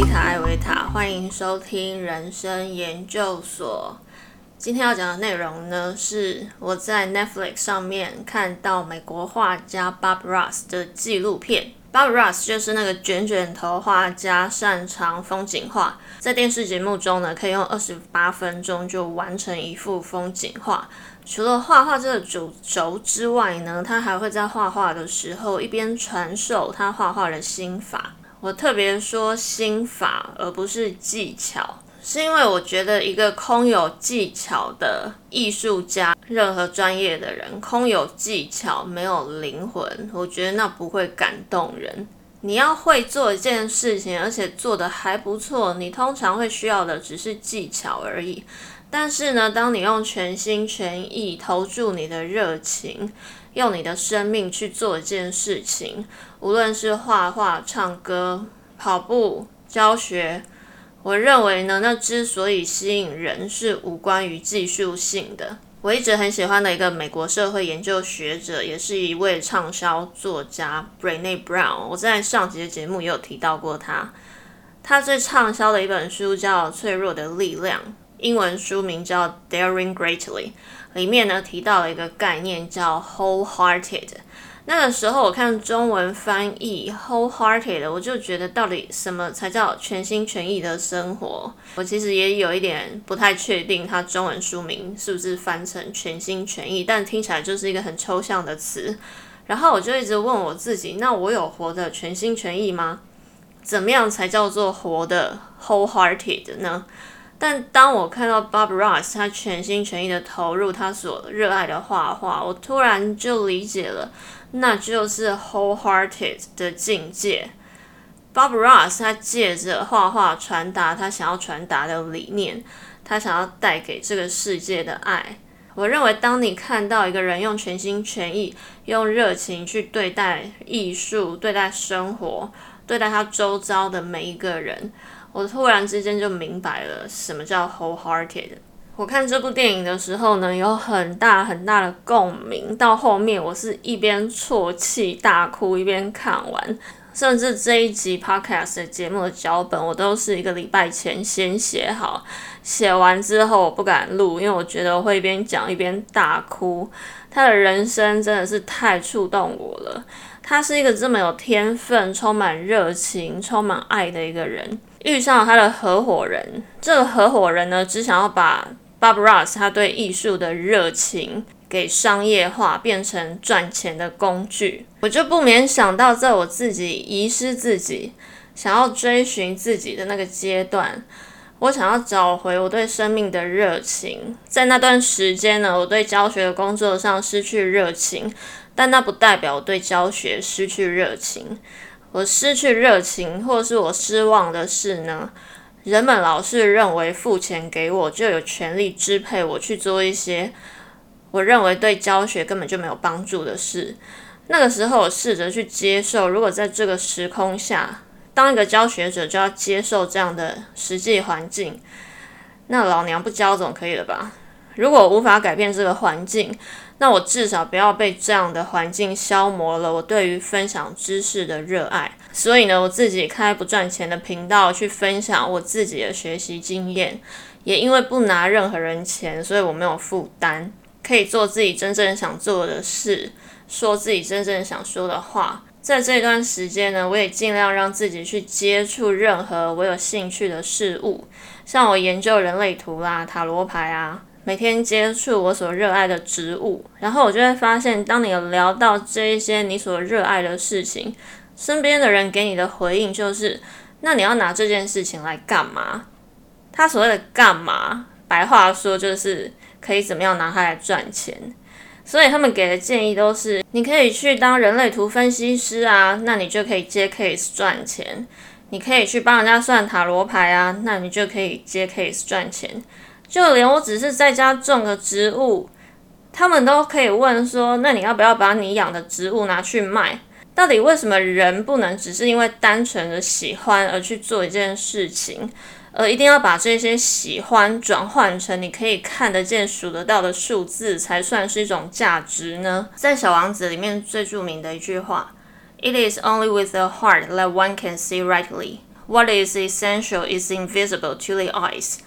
丽塔艾维塔，欢迎收听人生研究所。今天要讲的内容呢，是我在 Netflix 上面看到美国画家 Bob Ross 的纪录片。Bob Ross 就是那个卷卷头画家，擅长风景画，在电视节目中呢，可以用二十八分钟就完成一幅风景画。除了画画这个主轴之外呢，他还会在画画的时候一边传授他画画的心法。我特别说心法，而不是技巧，是因为我觉得一个空有技巧的艺术家，任何专业的人，空有技巧没有灵魂，我觉得那不会感动人。你要会做一件事情，而且做得还不错，你通常会需要的只是技巧而已。但是呢，当你用全心全意投注你的热情，用你的生命去做一件事情，无论是画画、唱歌、跑步、教学，我认为呢，那之所以吸引人是无关于技术性的。我一直很喜欢的一个美国社会研究学者，也是一位畅销作家 b r e n e Brown，我在上集的节目也有提到过他。他最畅销的一本书叫《脆弱的力量》。英文书名叫《Daring Greatly》，里面呢提到了一个概念叫 “wholehearted”。那个时候我看中文翻译 “wholehearted”，我就觉得到底什么才叫全心全意的生活？我其实也有一点不太确定，它中文书名是不是翻成“全心全意”，但听起来就是一个很抽象的词。然后我就一直问我自己：那我有活得全心全意吗？怎么样才叫做活的 wholehearted 呢？但当我看到 Bob Ross 他全心全意的投入他所热爱的画画，我突然就理解了，那就是 wholehearted 的境界。Bob Ross 他借着画画传达他想要传达的理念，他想要带给这个世界的爱。我认为，当你看到一个人用全心全意、用热情去对待艺术、对待生活、对待他周遭的每一个人。我突然之间就明白了什么叫 wholehearted。我看这部电影的时候呢，有很大很大的共鸣。到后面我是一边啜泣大哭一边看完，甚至这一集 podcast 的节目的脚本我都是一个礼拜前先写好，写完之后我不敢录，因为我觉得我会一边讲一边大哭。他的人生真的是太触动我了。他是一个这么有天分、充满热情、充满爱的一个人。遇上了他的合伙人，这个合伙人呢，只想要把 Bob Ross 他对艺术的热情给商业化，变成赚钱的工具。我就不免想到，在我自己遗失自己、想要追寻自己的那个阶段，我想要找回我对生命的热情。在那段时间呢，我对教学的工作上失去热情，但那不代表我对教学失去热情。我失去热情，或是我失望的是呢？人们老是认为付钱给我就有权利支配我去做一些我认为对教学根本就没有帮助的事。那个时候，我试着去接受，如果在这个时空下，当一个教学者就要接受这样的实际环境，那老娘不教总可以了吧？如果无法改变这个环境，那我至少不要被这样的环境消磨了我对于分享知识的热爱。所以呢，我自己开不赚钱的频道去分享我自己的学习经验，也因为不拿任何人钱，所以我没有负担，可以做自己真正想做的事，说自己真正想说的话。在这段时间呢，我也尽量让自己去接触任何我有兴趣的事物，像我研究人类图啦、塔罗牌啊。每天接触我所热爱的植物，然后我就会发现，当你有聊到这一些你所热爱的事情，身边的人给你的回应就是：那你要拿这件事情来干嘛？他所谓的干嘛，白话说就是可以怎么样拿它来赚钱。所以他们给的建议都是：你可以去当人类图分析师啊，那你就可以接 case 赚钱；你可以去帮人家算塔罗牌啊，那你就可以接 case 赚钱。就连我只是在家种个植物，他们都可以问说：“那你要不要把你养的植物拿去卖？”到底为什么人不能只是因为单纯的喜欢而去做一件事情，而一定要把这些喜欢转换成你可以看得见、数得到的数字，才算是一种价值呢？在《小王子》里面最著名的一句话：“It is only with the heart that one can see rightly。” What is essential is invisible to the eyes。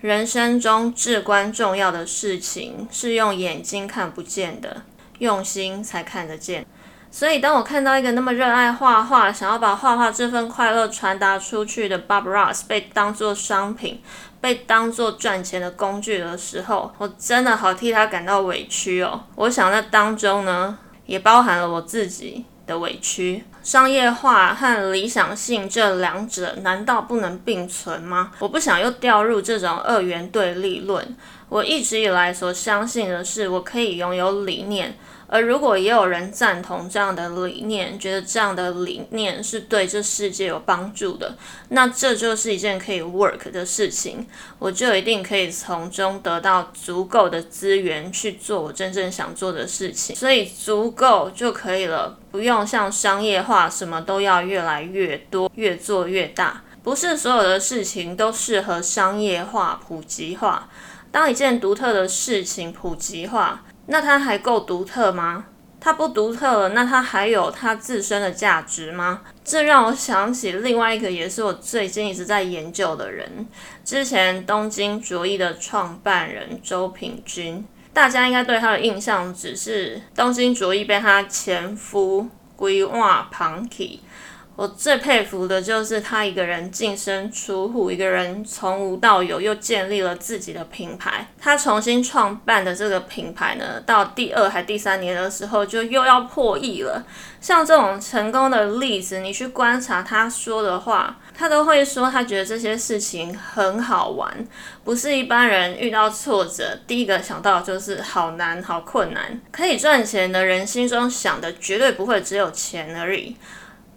人生中至关重要的事情是用眼睛看不见的，用心才看得见。所以，当我看到一个那么热爱画画、想要把画画这份快乐传达出去的 Bob Ross 被当作商品、被当作赚钱的工具的时候，我真的好替他感到委屈哦。我想那当中呢，也包含了我自己的委屈。商业化和理想性这两者难道不能并存吗？我不想又掉入这种二元对立论。我一直以来所相信的是，我可以拥有理念。而如果也有人赞同这样的理念，觉得这样的理念是对这世界有帮助的，那这就是一件可以 work 的事情，我就一定可以从中得到足够的资源去做我真正想做的事情。所以足够就可以了，不用像商业化，什么都要越来越多，越做越大。不是所有的事情都适合商业化、普及化。当一件独特的事情普及化。那它还够独特吗？它不独特了，那它还有它自身的价值吗？这让我想起另外一个，也是我最近一直在研究的人，之前东京卓一的创办人周品君。大家应该对他的印象只是东京卓一被他前夫规碗螃蟹。我最佩服的就是他一个人净身出户，一个人从无到有，又建立了自己的品牌。他重新创办的这个品牌呢，到第二还第三年的时候，就又要破亿了。像这种成功的例子，你去观察他说的话，他都会说他觉得这些事情很好玩，不是一般人遇到挫折第一个想到就是好难、好困难。可以赚钱的人心中想的绝对不会只有钱而已。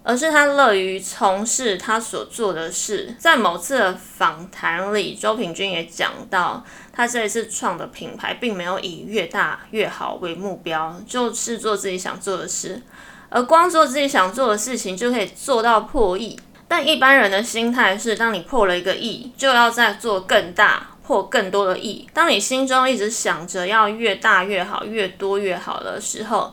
而是他乐于从事他所做的事。在某次的访谈里，周平君也讲到，他这一次创的品牌并没有以越大越好为目标，就是做自己想做的事。而光做自己想做的事情就可以做到破亿。但一般人的心态是，当你破了一个亿，就要再做更大，破更多的亿。当你心中一直想着要越大越好，越多越好的时候，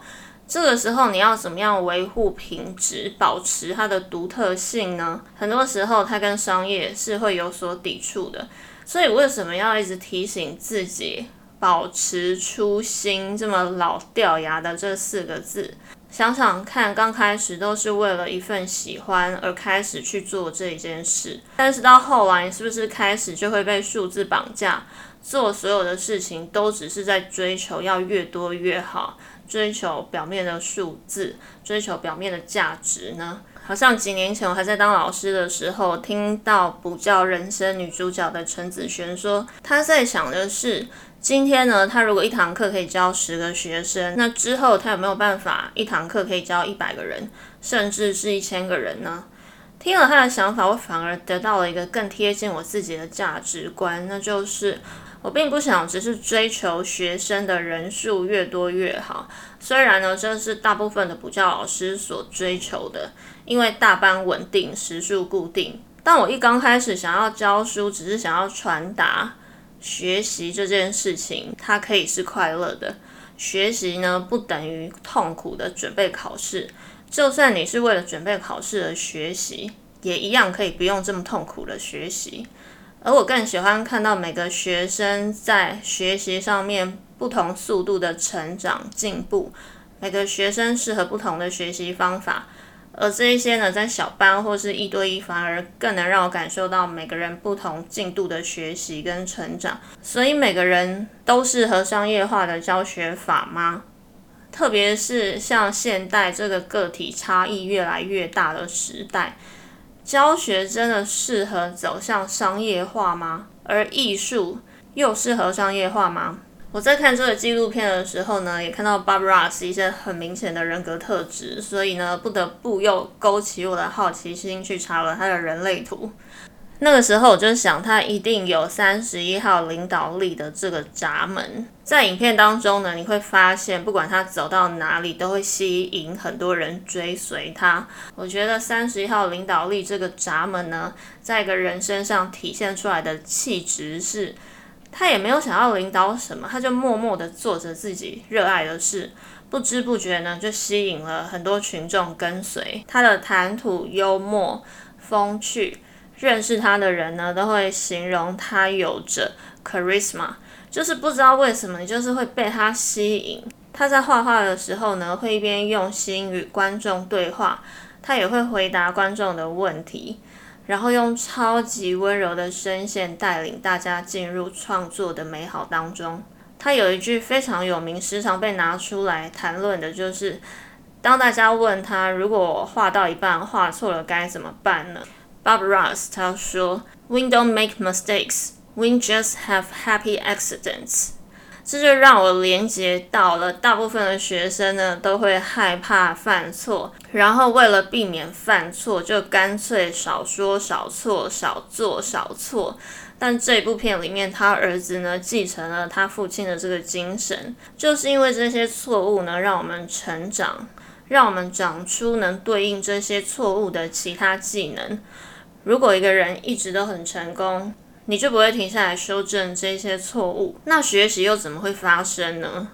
这个时候你要怎么样维护品质，保持它的独特性呢？很多时候它跟商业是会有所抵触的，所以为什么要一直提醒自己保持初心？这么老掉牙的这四个字，想想看，刚开始都是为了一份喜欢而开始去做这一件事，但是到后来，是不是开始就会被数字绑架，做所有的事情都只是在追求要越多越好？追求表面的数字，追求表面的价值呢？好像几年前我还在当老师的时候，听到补教人生女主角的陈子璇说，她在想的是，今天呢，她如果一堂课可以教十个学生，那之后她有没有办法一堂课可以教一百个人，甚至是一千个人呢？听了她的想法，我反而得到了一个更贴近我自己的价值观，那就是。我并不想只是追求学生的人数越多越好，虽然呢这是大部分的补教老师所追求的，因为大班稳定，时数固定。但我一刚开始想要教书，只是想要传达学习这件事情，它可以是快乐的。学习呢不等于痛苦的准备考试，就算你是为了准备考试而学习，也一样可以不用这么痛苦的学习。而我更喜欢看到每个学生在学习上面不同速度的成长进步，每个学生适合不同的学习方法，而这一些呢，在小班或是一对一，反而更能让我感受到每个人不同进度的学习跟成长。所以每个人都适合商业化的教学法吗？特别是像现代这个个体差异越来越大的时代。教学真的适合走向商业化吗？而艺术又适合商业化吗？我在看这个纪录片的时候呢，也看到 Bob Ross 一些很明显的人格特质，所以呢，不得不又勾起我的好奇心，去查了他的人类图。那个时候我就想，他一定有三十一号领导力的这个闸门。在影片当中呢，你会发现，不管他走到哪里，都会吸引很多人追随他。我觉得三十一号领导力这个闸门呢，在一个人身上体现出来的气质是，他也没有想要领导什么，他就默默的做着自己热爱的事，不知不觉呢，就吸引了很多群众跟随。他的谈吐幽默、风趣。认识他的人呢，都会形容他有着 charisma，就是不知道为什么，你就是会被他吸引。他在画画的时候呢，会一边用心与观众对话，他也会回答观众的问题，然后用超级温柔的声线带领大家进入创作的美好当中。他有一句非常有名，时常被拿出来谈论的，就是当大家问他，如果画到一半画错了该怎么办呢？Bob Ross 他说：“We don't make mistakes, we just have happy accidents。”这就让我连接到了大部分的学生呢，都会害怕犯错，然后为了避免犯错，就干脆少说少错，少做少错。但这部片里面，他儿子呢继承了他父亲的这个精神，就是因为这些错误呢，让我们成长，让我们长出能对应这些错误的其他技能。如果一个人一直都很成功，你就不会停下来修正这些错误，那学习又怎么会发生呢？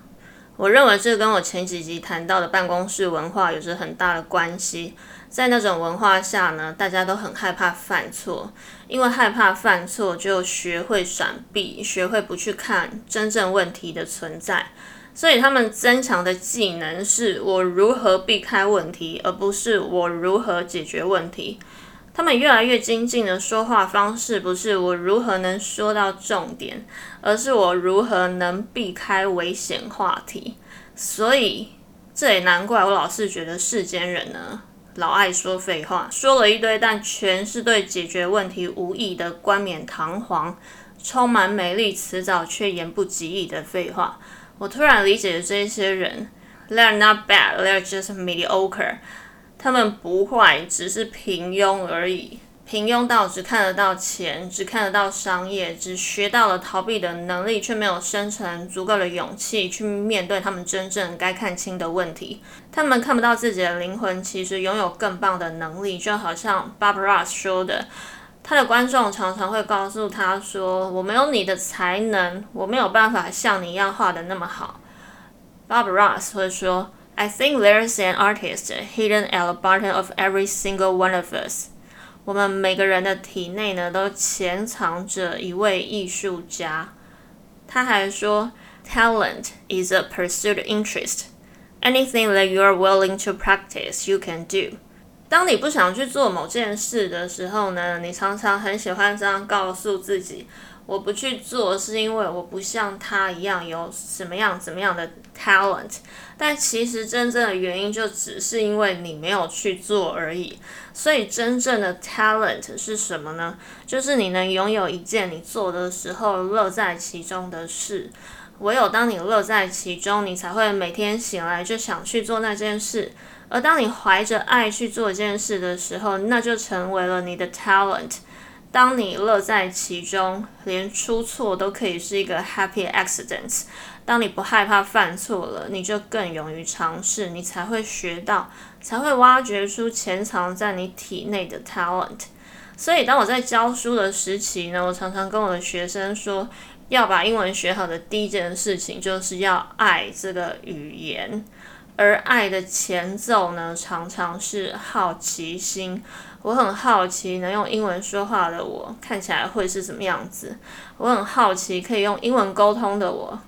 我认为这跟我前几集谈到的办公室文化有着很大的关系。在那种文化下呢，大家都很害怕犯错，因为害怕犯错，就学会闪避，学会不去看真正问题的存在。所以他们增强的技能是我如何避开问题，而不是我如何解决问题。他们越来越精进的说话方式，不是我如何能说到重点，而是我如何能避开危险话题。所以这也难怪我老是觉得世间人呢，老爱说废话，说了一堆，但全是对解决问题无益的冠冕堂皇、充满美丽辞藻却言不及义的废话。我突然理解了这些人，They're not bad, they're just mediocre。他们不坏，只是平庸而已。平庸到只看得到钱，只看得到商业，只学到了逃避的能力，却没有生成足够的勇气去面对他们真正该看清的问题。他们看不到自己的灵魂，其实拥有更棒的能力。就好像 Bob Ross 说的，他的观众常常会告诉他说：“我没有你的才能，我没有办法像你一样画的那么好。” Bob Ross 会说。I think there's an artist hidden at the bottom of every single one of us。我们每个人的体内呢，都潜藏着一位艺术家。他还说，Talent is a pursued interest. Anything that you are willing to practice, you can do. 当你不想去做某件事的时候呢，你常常很喜欢这样告诉自己。 我不去做，是因为我不像他一样有什么样怎么样的 talent，但其实真正的原因就只是因为你没有去做而已。所以真正的 talent 是什么呢？就是你能拥有一件你做的时候乐在其中的事。唯有当你乐在其中，你才会每天醒来就想去做那件事。而当你怀着爱去做一件事的时候，那就成为了你的 talent。当你乐在其中，连出错都可以是一个 happy accident。当你不害怕犯错了，你就更勇于尝试，你才会学到，才会挖掘出潜藏在你体内的 talent。所以，当我在教书的时期呢，我常常跟我的学生说，要把英文学好的第一件事情，就是要爱这个语言。而爱的前奏呢，常常是好奇心。我很好奇，能用英文说话的我看起来会是什么样子？我很好奇，可以用英文沟通的我，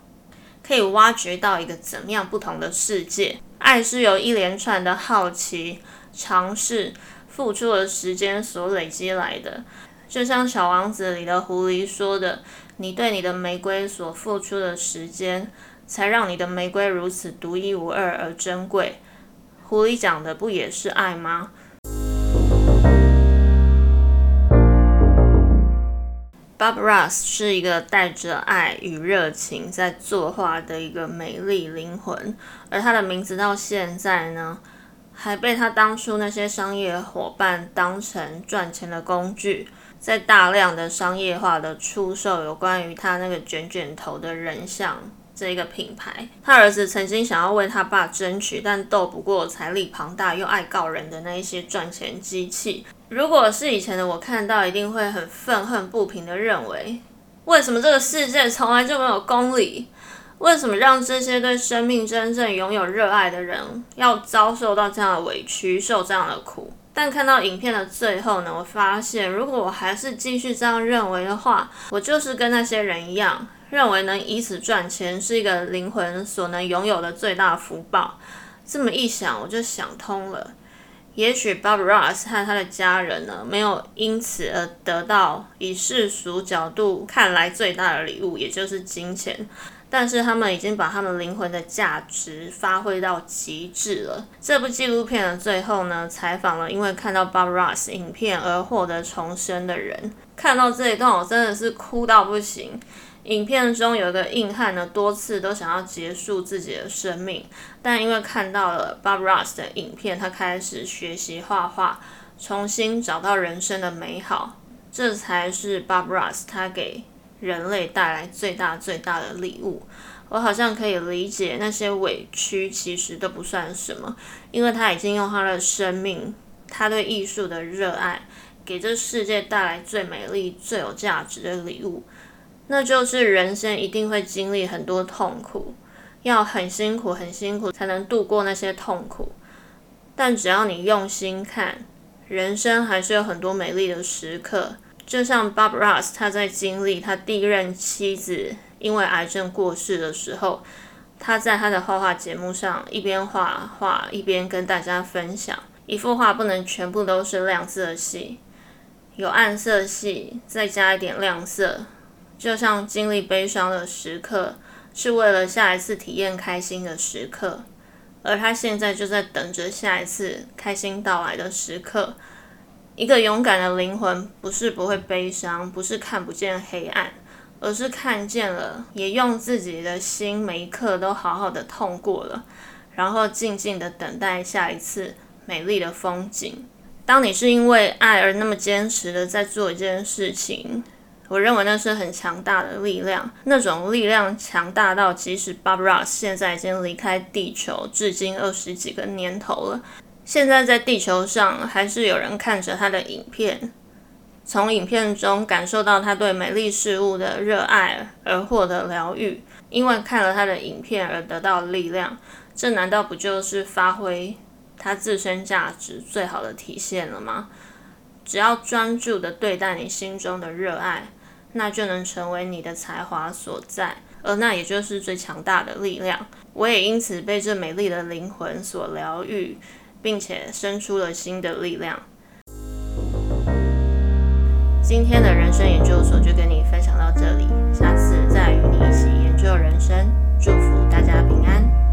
可以挖掘到一个怎么样不同的世界？爱是由一连串的好奇、尝试、付出的时间所累积来的。就像《小王子》里的狐狸说的：“你对你的玫瑰所付出的时间。”才让你的玫瑰如此独一无二而珍贵。狐狸讲的不也是爱吗？Bob Ross 是一个带着爱与热情在作画的一个美丽灵魂，而他的名字到现在呢，还被他当初那些商业伙伴当成赚钱的工具，在大量的商业化的出售有关于他那个卷卷头的人像。这一个品牌，他儿子曾经想要为他爸争取，但斗不过财力庞大又爱告人的那一些赚钱机器。如果是以前的我看到，一定会很愤恨不平的认为，为什么这个世界从来就没有公理？为什么让这些对生命真正拥有热爱的人要遭受到这样的委屈，受这样的苦？但看到影片的最后呢，我发现如果我还是继续这样认为的话，我就是跟那些人一样，认为能以此赚钱是一个灵魂所能拥有的最大福报。这么一想，我就想通了。也许 Bob Ross 和他的家人呢，没有因此而得到以世俗角度看来最大的礼物，也就是金钱。但是他们已经把他们灵魂的价值发挥到极致了。这部纪录片的最后呢，采访了因为看到 Bob Ross 影片而获得重生的人。看到这一段，我真的是哭到不行。影片中有一个硬汉呢，多次都想要结束自己的生命，但因为看到了 Bob Ross 的影片，他开始学习画画，重新找到人生的美好。这才是 Bob Ross 他给。人类带来最大最大的礼物，我好像可以理解那些委屈，其实都不算什么，因为他已经用他的生命，他对艺术的热爱，给这世界带来最美丽、最有价值的礼物，那就是人生一定会经历很多痛苦，要很辛苦、很辛苦才能度过那些痛苦，但只要你用心看，人生还是有很多美丽的时刻。就像 Bob Ross，他在经历他第一任妻子因为癌症过世的时候，他在他的画画节目上一边画画一边跟大家分享，一幅画不能全部都是亮色系，有暗色系，再加一点亮色。就像经历悲伤的时刻，是为了下一次体验开心的时刻，而他现在就在等着下一次开心到来的时刻。一个勇敢的灵魂，不是不会悲伤，不是看不见黑暗，而是看见了，也用自己的心每一刻都好好的痛过了，然后静静的等待下一次美丽的风景。当你是因为爱而那么坚持的在做一件事情，我认为那是很强大的力量，那种力量强大到即使 Bob Ross 现在已经离开地球，至今二十几个年头了。现在在地球上，还是有人看着他的影片，从影片中感受到他对美丽事物的热爱，而获得疗愈。因为看了他的影片而得到力量，这难道不就是发挥他自身价值最好的体现了吗？只要专注的对待你心中的热爱，那就能成为你的才华所在，而那也就是最强大的力量。我也因此被这美丽的灵魂所疗愈。并且生出了新的力量。今天的人生研究所就跟你分享到这里，下次再与你一起研究人生，祝福大家平安。